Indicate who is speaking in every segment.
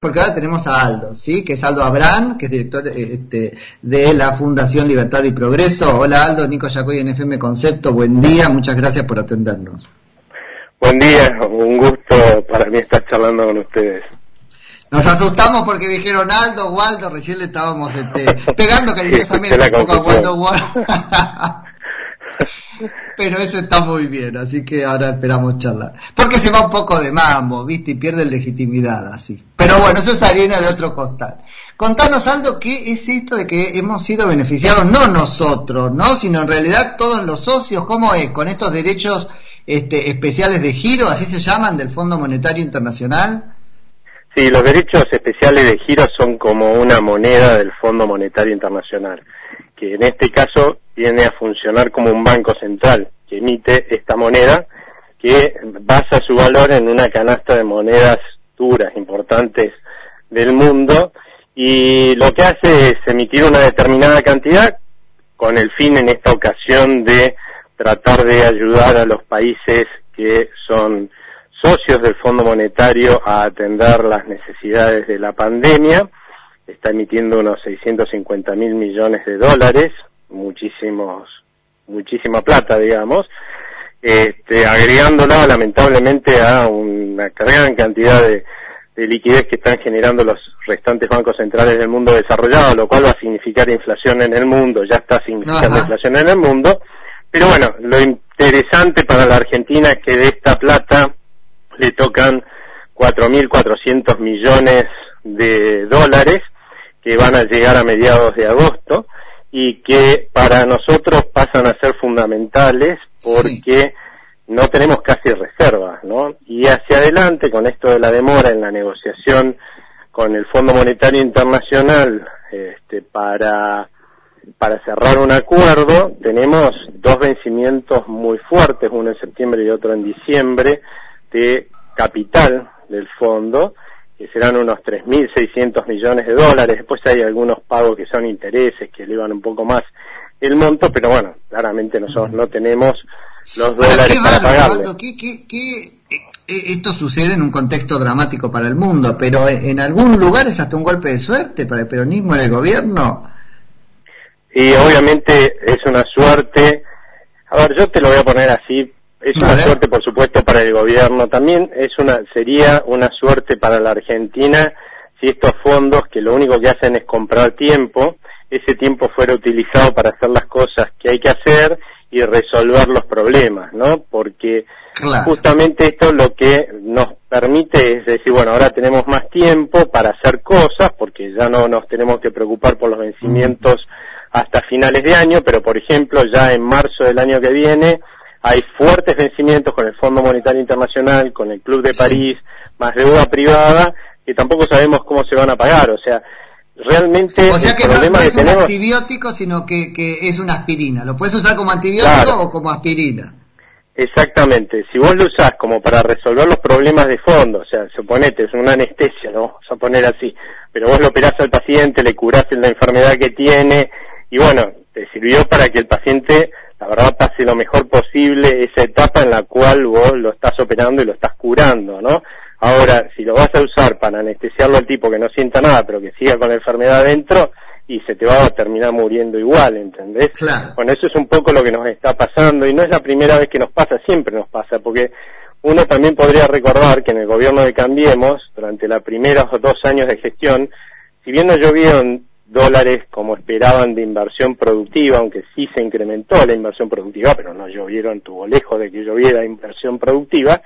Speaker 1: porque ahora tenemos a Aldo, ¿sí? Que es Aldo Abrán, que es director este, de la Fundación Libertad y Progreso. Hola Aldo, Nico Yacoy en FM Concepto, buen día, muchas gracias por atendernos.
Speaker 2: Buen día, un gusto para mí estar charlando con ustedes.
Speaker 1: Nos asustamos porque dijeron Aldo, Waldo, recién le estábamos este, pegando cariñosamente un poco a Waldo, Waldo. Pero eso está muy bien, así que ahora esperamos charlar. Porque se va un poco de mambo, ¿viste? Y pierde legitimidad así. Pero bueno, eso es harina de otro costal. Contanos, Aldo, ¿qué es esto de que hemos sido beneficiados, no nosotros, ¿no? Sino en realidad todos los socios, ¿cómo es? Con estos derechos este, especiales de giro, así se llaman, del Fondo Monetario Internacional.
Speaker 2: Sí, los derechos especiales de giro son como una moneda del Fondo Monetario Internacional, que en este caso viene a funcionar como un banco central que emite esta moneda que basa su valor en una canasta de monedas duras, importantes del mundo, y lo que hace es emitir una determinada cantidad con el fin en esta ocasión de tratar de ayudar a los países que son socios del Fondo Monetario a atender las necesidades de la pandemia. Está emitiendo unos 650 mil millones de dólares muchísimos, muchísima plata, digamos, este, agregándola lamentablemente a una gran cantidad de, liquidez que están generando los restantes bancos centrales del mundo desarrollado, lo cual va a significar inflación en el mundo, ya está significando inflación en el mundo. Pero bueno, lo interesante para la Argentina es que de esta plata le tocan 4.400 millones de dólares que van a llegar a mediados de agosto y que para nosotros pasan a ser fundamentales porque no tenemos casi reservas, ¿no? Y hacia adelante, con esto de la demora en la negociación con el Fondo Monetario Internacional este, para, para cerrar un acuerdo, tenemos dos vencimientos muy fuertes, uno en septiembre y otro en diciembre, de capital del fondo, que serán unos 3.600 millones de dólares. Después hay algunos pagos que son intereses, que elevan un poco más el monto, pero bueno, claramente nosotros no tenemos los dólares para pagarle.
Speaker 1: Eh, esto sucede en un contexto dramático para el mundo, pero en algún lugar es hasta un golpe de suerte para el peronismo y el gobierno.
Speaker 2: Y obviamente es una suerte. A ver, yo te lo voy a poner así es una suerte, por supuesto, para el gobierno. También es una, sería una suerte para la Argentina si estos fondos, que lo único que hacen es comprar tiempo, ese tiempo fuera utilizado para hacer las cosas que hay que hacer y resolver los problemas, ¿no? Porque justamente esto lo que nos permite es decir, bueno, ahora tenemos más tiempo para hacer cosas, porque ya no nos tenemos que preocupar por los vencimientos hasta finales de año, pero por ejemplo, ya en marzo del año que viene, hay fuertes vencimientos con el Fondo Monetario Internacional, con el Club de París, más deuda privada, que tampoco sabemos cómo se van a pagar. O sea, realmente
Speaker 1: o sea que no, es un antibiótico, sino que, que, es una aspirina. ¿Lo puedes usar como antibiótico o como aspirina?
Speaker 2: Exactamente. Si vos lo usás como para resolver los problemas de fondo, o sea, suponete, es una anestesia, ¿no? Vamos a poner así. Pero vos lo operás al paciente, le curás la enfermedad que tiene, y bueno, te sirvió para que el paciente la verdad pase lo mejor posible esa etapa en la cual vos lo estás operando y lo estás curando, ¿no? Ahora, si lo vas a usar para anestesiarlo al tipo que no sienta nada, pero que siga con la enfermedad adentro, y se te va a terminar muriendo igual, ¿entendés?
Speaker 1: Claro.
Speaker 2: Bueno, eso es un poco lo que nos está pasando, y no es la primera vez que nos pasa, siempre nos pasa, porque uno también podría recordar que en el gobierno de Cambiemos, durante los primeros dos años de gestión, si bien no llovieron dólares como esperaban de inversión productiva, aunque sí se incrementó la inversión productiva, pero no llovieron, tuvo lejos de que lloviera inversión productiva,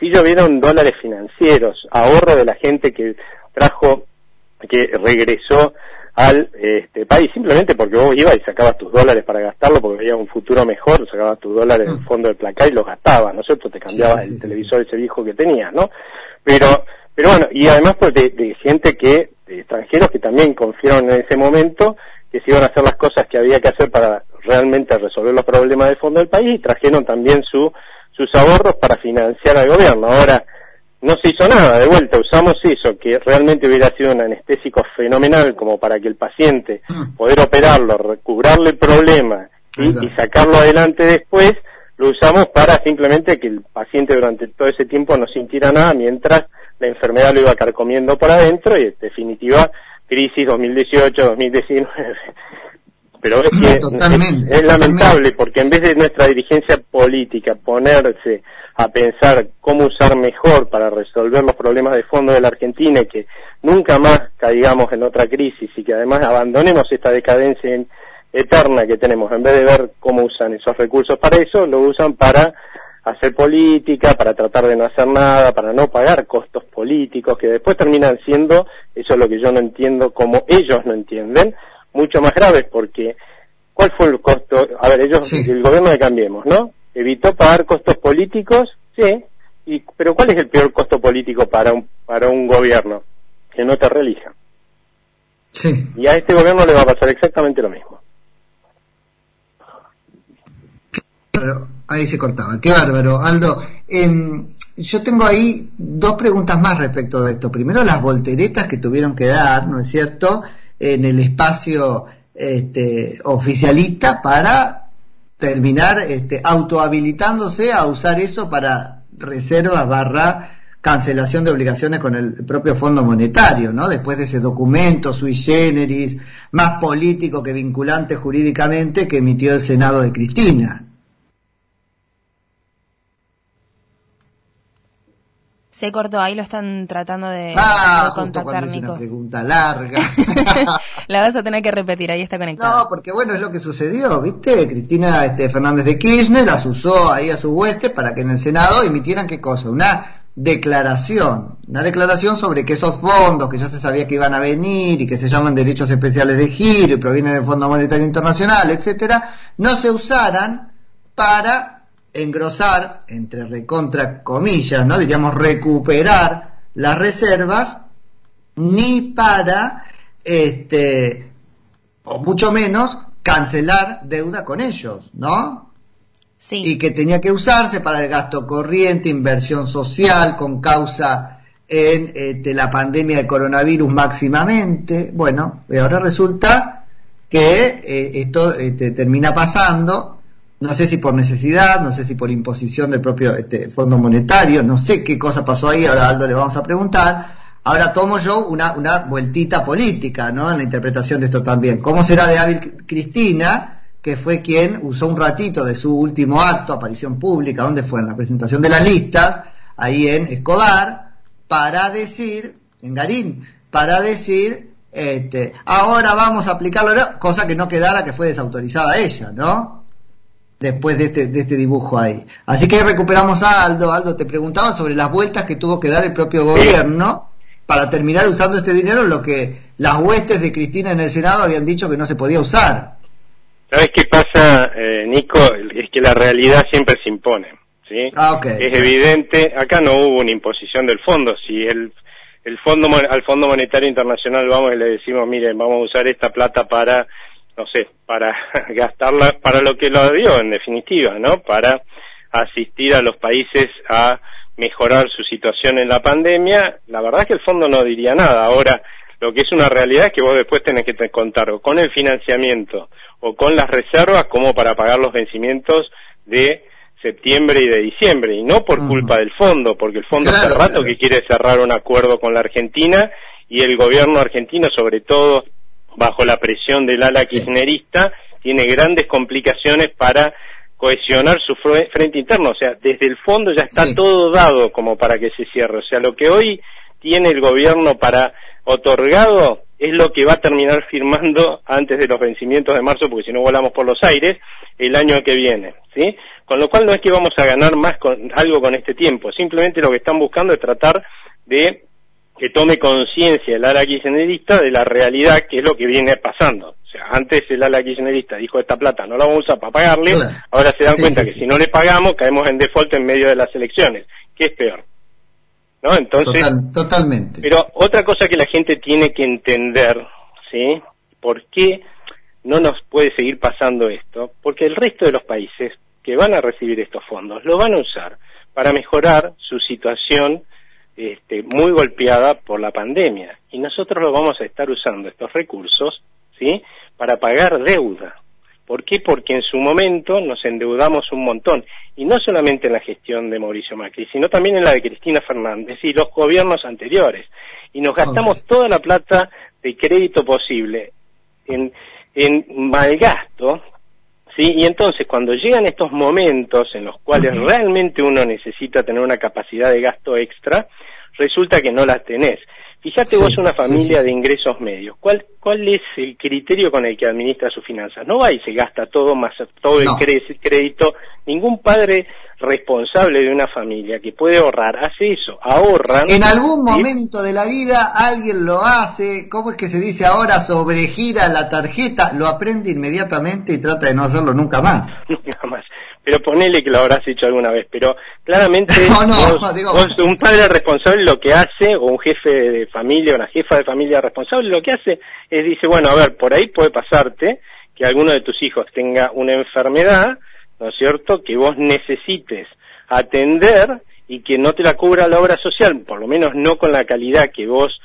Speaker 2: sí llovieron dólares financieros, ahorro de la gente que trajo, que regresó al este, país, simplemente porque vos ibas y sacabas tus dólares para gastarlo porque había un futuro mejor, sacabas tus dólares del mm. fondo de placa y los gastabas, ¿no es cierto? Te cambiabas el televisor ese viejo que tenías, ¿no? Pero, pero bueno, y además pues de gente que extranjeros que también confiaron en ese momento que se iban a hacer las cosas que había que hacer para realmente resolver los problemas del fondo del país y trajeron también su, sus ahorros para financiar al gobierno. Ahora, no se hizo nada, de vuelta, usamos eso, que realmente hubiera sido un anestésico fenomenal como para que el paciente, mm. poder operarlo, recubrarle el problema y sacarlo adelante después, lo usamos para simplemente que el paciente durante todo ese tiempo no sintiera nada mientras la enfermedad lo iba carcomiendo por adentro y en definitiva crisis 2018, 2019. Pero es que es, lamentable porque en vez de nuestra dirigencia política ponerse a pensar cómo usar mejor para resolver los problemas de fondo de la Argentina y que nunca más caigamos en otra crisis y que además abandonemos esta decadencia eterna que tenemos, en vez de ver cómo usan esos recursos para eso, lo usan para hacer política, para tratar de no hacer nada, para no pagar costos políticos, que después terminan siendo, eso es lo que yo no entiendo, como ellos no entienden, mucho más graves, porque ¿cuál fue el costo? A ver, ellos, el gobierno de Cambiemos, ¿no? Evitó pagar costos políticos, sí, y, pero ¿cuál es el peor costo político para un, para un gobierno? Que no te reelija. Sí. Y a este gobierno le va a pasar exactamente lo mismo.
Speaker 1: Ahí se cortaba. Qué bárbaro. Aldo, em, yo tengo ahí dos preguntas más respecto de esto. Primero, las volteretas que tuvieron que dar, ¿no es cierto?, en el espacio este, oficialista para terminar este, autohabilitándose a usar eso para reservas barra cancelación de obligaciones con el propio Fondo Monetario, ¿no? Después de ese documento sui generis, más político que vinculante jurídicamente que emitió el Senado de Cristina.
Speaker 3: Se cortó, ahí lo están tratando de,
Speaker 1: ah, contactar, Nico. Una pregunta larga.
Speaker 3: la vas a tener que repetir, ahí está conectado.
Speaker 1: No, porque bueno, es lo que sucedió, ¿viste? Cristina este, Fernández de Kirchner las usó ahí a su hueste para que en el Senado emitieran qué cosa, una declaración, una declaración sobre que esos fondos que ya se sabía que iban a venir y que se llaman derechos especiales de giro y provienen del Fondo Monetario Internacional, etcétera, no se usaran para engrosar, entre recontra comillas, ¿no? Diríamos recuperar las reservas, ni para, este, o mucho menos, cancelar deuda con ellos, ¿no? Sí. Y que tenía que usarse para el gasto corriente, inversión social, con causa en este, la pandemia de coronavirus máximamente. Bueno, ahora resulta que eh, esto este, termina pasando no sé si por necesidad, no sé si por imposición del propio este, Fondo Monetario, no sé qué cosa pasó ahí, ahora Aldo le vamos a preguntar. Ahora tomo yo una, una vueltita política, ¿no? En la interpretación de esto también. ¿Cómo será de hábil Cristina, que fue quien usó un ratito de su último acto, aparición pública, donde fue en la presentación de las listas, ahí en Escobar, para decir, en Garín, para decir, este, ahora vamos a aplicarlo, cosa que no quedara que fue desautorizada ella, ¿no? Después de este, de este dibujo ahí. Así que recuperamos a Aldo. Aldo, te preguntaba sobre las vueltas que tuvo que dar el propio gobierno para terminar usando este dinero, lo que las huestes de Cristina en el Senado habían dicho que no se podía usar.
Speaker 2: ¿Sabes qué pasa, eh, Nico? Es que la realidad siempre se impone. ¿sí?
Speaker 1: Ah,
Speaker 2: es evidente, acá no hubo una imposición del fondo. Si el, el fondo al Fondo Monetario Internacional vamos y le decimos, miren, vamos a usar esta plata para no sé, para gastarla para lo que lo dio en definitiva, ¿no? Para asistir a los países a mejorar su situación en la pandemia, la verdad es que el fondo no diría nada. Ahora, lo que es una realidad es que vos después tenés que contar o con el financiamiento o con las reservas como para pagar los vencimientos de septiembre y de diciembre, y no por culpa del fondo, porque el fondo hace rato que quiere cerrar un acuerdo con la Argentina y el gobierno argentino, sobre todo bajo la presión del ala kirchnerista, tiene grandes complicaciones para cohesionar su frente interno. O sea, desde el fondo ya está todo dado como para que se cierre. O sea, lo que hoy tiene el gobierno para otorgado es lo que va a terminar firmando antes de los vencimientos de marzo, porque si no volamos por los aires, el año que viene, ¿sí? Con lo cual no es que vamos a ganar más con algo con este tiempo, simplemente lo que están buscando es tratar de que tome conciencia el ala kirchnerista de la realidad que es lo que viene pasando. O sea, antes el ala kirchnerista dijo esta plata no la vamos a usar para pagarle, ahora se dan cuenta que si no le pagamos caemos en default en medio de las elecciones, que es peor. ¿No? Entonces,
Speaker 1: totalmente.
Speaker 2: Pero otra cosa que la gente tiene que entender, ¿sí? ¿Por qué no nos puede seguir pasando esto? Porque el resto de los países que van a recibir estos fondos lo van a usar para mejorar su situación este, muy golpeada por la pandemia. Y nosotros lo vamos a estar usando, estos recursos, ¿sí? Para pagar deuda. ¿Por qué? Porque en su momento nos endeudamos un montón, y no solamente en la gestión de Mauricio Macri, sino también en la de Cristina Fernández y los gobiernos anteriores. Y nos gastamos toda la plata de crédito posible en, en malgasto, ¿sí? Y entonces cuando llegan estos momentos en los cuales realmente uno necesita tener una capacidad de gasto extra, resulta que no la tenés. Fíjate vos una familia de ingresos medios, ¿cuál, ¿cuál es el criterio con el que administra sus finanzas? No va y se gasta todo más todo el crédito. Ningún padre responsable de una familia que puede ahorrar hace eso, ahorran.
Speaker 1: En algún momento de la vida alguien lo hace, ¿cómo es que se dice ahora? Sobregira la tarjeta, lo aprende inmediatamente y trata de no hacerlo nunca más.
Speaker 2: Nunca más pero ponele que lo habrás hecho alguna vez, pero claramente un padre responsable lo que hace, o un jefe de familia, una jefa de familia responsable, lo que hace es dice, bueno, a ver, por ahí puede pasarte que alguno de tus hijos tenga una enfermedad, ¿no es cierto?, que vos necesites atender y que no te la cubra la obra social, por lo menos no con la calidad que vos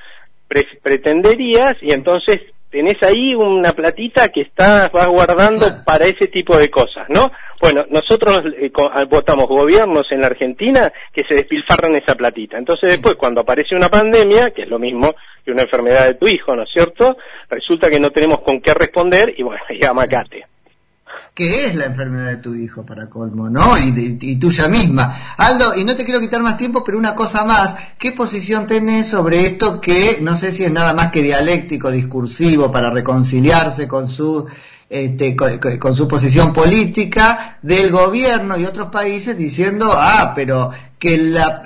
Speaker 2: pretenderías, y entonces tenés ahí una platita que estás vas guardando para ese tipo de cosas, ¿no? Bueno, nosotros eh, ah, votamos gobiernos en la Argentina que se despilfarran esa platita. Entonces después, cuando aparece una pandemia, que es lo mismo que una enfermedad de tu hijo, ¿no es cierto? Resulta que no tenemos con qué responder y bueno, ya macate
Speaker 1: que es la enfermedad de tu hijo para colmo, ¿no? Y, y, tuya misma. Aldo, y no te quiero quitar más tiempo, pero una cosa más, ¿qué posición tenés sobre esto que no sé si es nada más que dialéctico, discursivo, para reconciliarse con su este, con, su posición política del gobierno y otros países diciendo, ah, pero que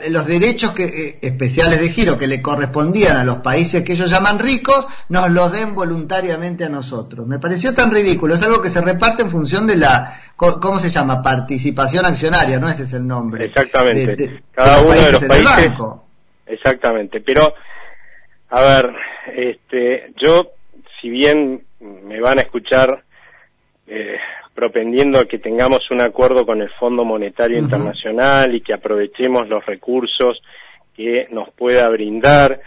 Speaker 1: los derechos que, eh, especiales de giro que le correspondían a los países que ellos llaman ricos, nos los den voluntariamente a nosotros. Me pareció tan ridículo, es algo que se reparte en función de la, ¿cómo se llama? Participación accionaria, ¿no? Ese es el nombre.
Speaker 2: Exactamente. Cada uno de los países. Exactamente. Pero, a ver, este, yo, si bien me van a escuchar eh, propendiendo a que tengamos un acuerdo con el Fondo Monetario Internacional y que aprovechemos los recursos que nos pueda brindar.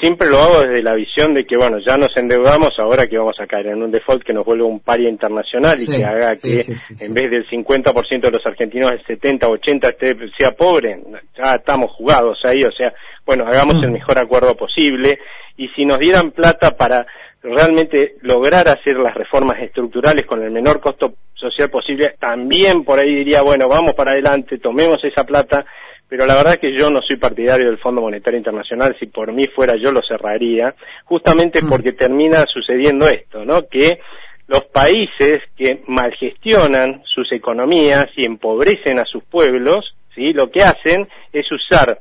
Speaker 2: Siempre lo hago desde la visión de que, bueno, ya nos endeudamos, ahora que vamos a caer en un default que nos vuelve un paria internacional y que haga que en vez del 50% de los argentinos, el 70, 80 esté, sea pobre. Ya estamos jugados ahí, o sea, bueno, hagamos el mejor acuerdo posible y si nos dieran plata para realmente lograr hacer las reformas estructurales con el menor costo social posible, también por ahí diría, bueno, vamos para adelante, tomemos esa plata, pero la verdad es que yo no soy partidario del Fondo Monetario Internacional, si por mí fuera yo lo cerraría, justamente mm. porque termina sucediendo esto, ¿no? Que los países que malgestionan sus economías y empobrecen a sus pueblos, ¿sí? Lo que hacen es usar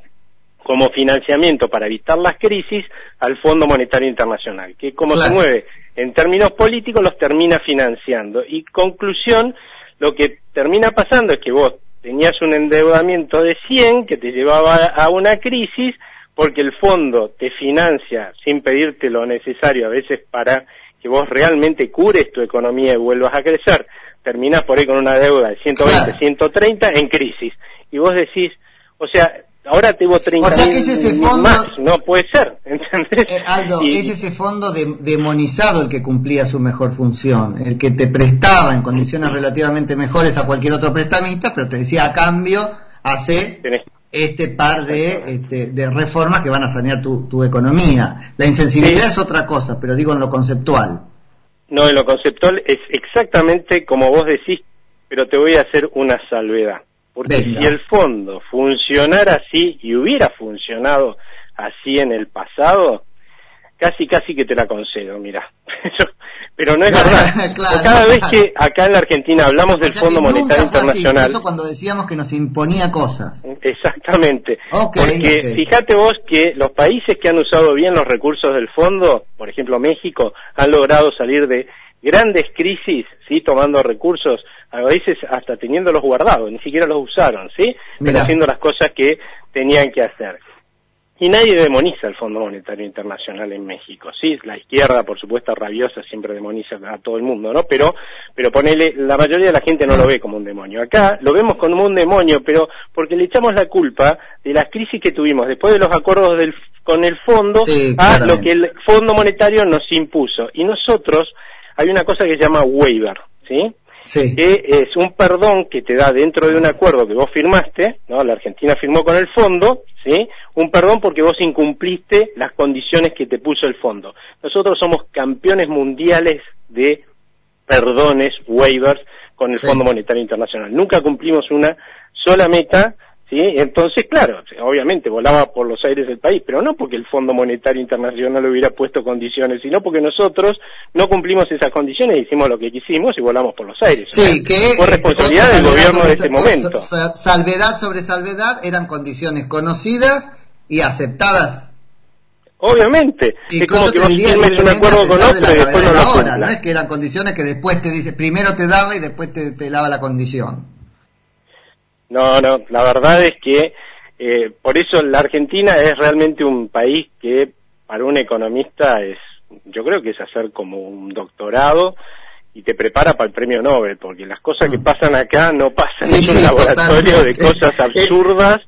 Speaker 2: como financiamiento para evitar las crisis al Fondo Monetario Internacional, que como se mueve en términos políticos los termina financiando. Y conclusión, lo que termina pasando es que vos tenías un endeudamiento de 100 que te llevaba a una crisis porque el fondo te financia sin pedirte lo necesario a veces para que vos realmente cures tu economía y vuelvas a crecer. Terminás por ahí con una deuda de 120, 130 en crisis. Y vos decís, o sea, ahora tengo 30
Speaker 1: o sea que es ese fondo,
Speaker 2: más, no puede ser, ¿entendés?
Speaker 1: Eh, Aldo, es ese fondo demonizado el que cumplía su mejor función, el que te prestaba en condiciones relativamente mejores a cualquier otro prestamista, pero te decía a cambio, hace este par de, este, de reformas que van a sanear tu, tu economía. La insensibilidad es otra cosa, pero digo en lo conceptual.
Speaker 2: No, en lo conceptual es exactamente como vos decís, pero te voy a hacer una salvedad. Porque si el fondo funcionara así y hubiera funcionado así en el pasado, casi casi que te la concedo, mira. Pero no es verdad. Cada vez que acá en la Argentina hablamos del Fondo Monetario Internacional.
Speaker 1: Eso cuando decíamos que nos imponía cosas.
Speaker 2: Exactamente. Porque fíjate vos que los países que han usado bien los recursos del fondo, por ejemplo México, han logrado salir de grandes crisis, sí, tomando recursos a veces hasta teniéndolos guardados, ni siquiera los usaron, ¿sí? Pero haciendo las cosas que tenían que hacer. Y nadie demoniza el Fondo Monetario Internacional en México, ¿sí? La izquierda, por supuesto, rabiosa, siempre demoniza a todo el mundo, ¿no? Pero, pero ponele, la mayoría de la gente no lo ve como un demonio. Acá lo vemos como un demonio, pero porque le echamos la culpa de las crisis que tuvimos después de los acuerdos del, con el fondo a lo que el Fondo Monetario nos impuso. Y nosotros, hay una cosa que se llama waiver, ¿sí? que es un perdón que te da dentro de un acuerdo que vos firmaste, ¿no? La Argentina firmó con el fondo, ¿sí? Un perdón porque vos incumpliste las condiciones que te puso el fondo. Nosotros somos campeones mundiales de perdones, waivers con el Fondo Monetario Internacional. Nunca cumplimos una sola meta ¿sí? Entonces, claro, obviamente volaba por los aires del país, pero no porque el Fondo Monetario Internacional hubiera puesto condiciones, sino porque nosotros no cumplimos esas condiciones, hicimos lo que quisimos y volamos por los aires.
Speaker 1: Sí, que
Speaker 2: fue responsabilidad del gobierno de ese momento.
Speaker 1: Salvedad sobre salvedad eran condiciones conocidas y aceptadas
Speaker 2: Obviamente, es como que vos firmes un acuerdo con otro y después no lo
Speaker 1: No es que eran condiciones que después te dice, primero te daba y después te pelaba la condición.
Speaker 2: No, no, la verdad es que eh, por eso la Argentina es realmente un país que para un economista es, yo creo que es hacer como un doctorado y te prepara para el premio Nobel, porque las cosas que mm. pasan acá no pasan en un laboratorio de cosas absurdas,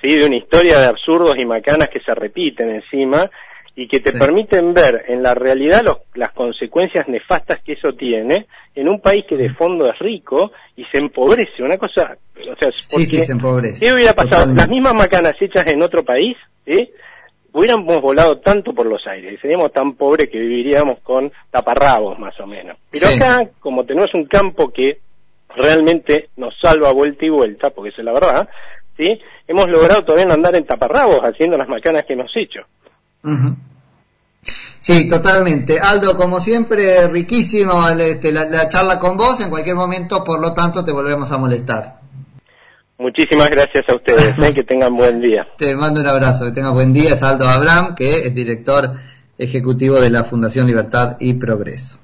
Speaker 2: sí, de una historia de absurdos y macanas que se repiten encima y que te permiten ver en la realidad las consecuencias nefastas que eso tiene en un país que de fondo es rico y se empobrece. Una cosa, o sea,
Speaker 1: sí, sí, se empobrece.
Speaker 2: ¿Qué hubiera pasado? Las mismas macanas hechas en otro país, ¿sí? hubiéramos volado tanto por los aires, seríamos tan pobres que viviríamos con taparrabos más o menos. Pero acá, como tenemos un campo que realmente nos salva vuelta y vuelta, porque esa es la verdad, ¿sí? hemos logrado todavía no andar en taparrabos haciendo las macanas que hemos hecho.
Speaker 1: Sí, totalmente. Aldo, como siempre, riquísimo este, la, charla con vos. En cualquier momento, por lo tanto, te volvemos a molestar.
Speaker 2: Muchísimas gracias a ustedes. ¿eh? que tengan buen día.
Speaker 1: Te mando un abrazo. Que tengas buen día. Es Aldo Abraham, que es director ejecutivo de la Fundación Libertad y Progreso.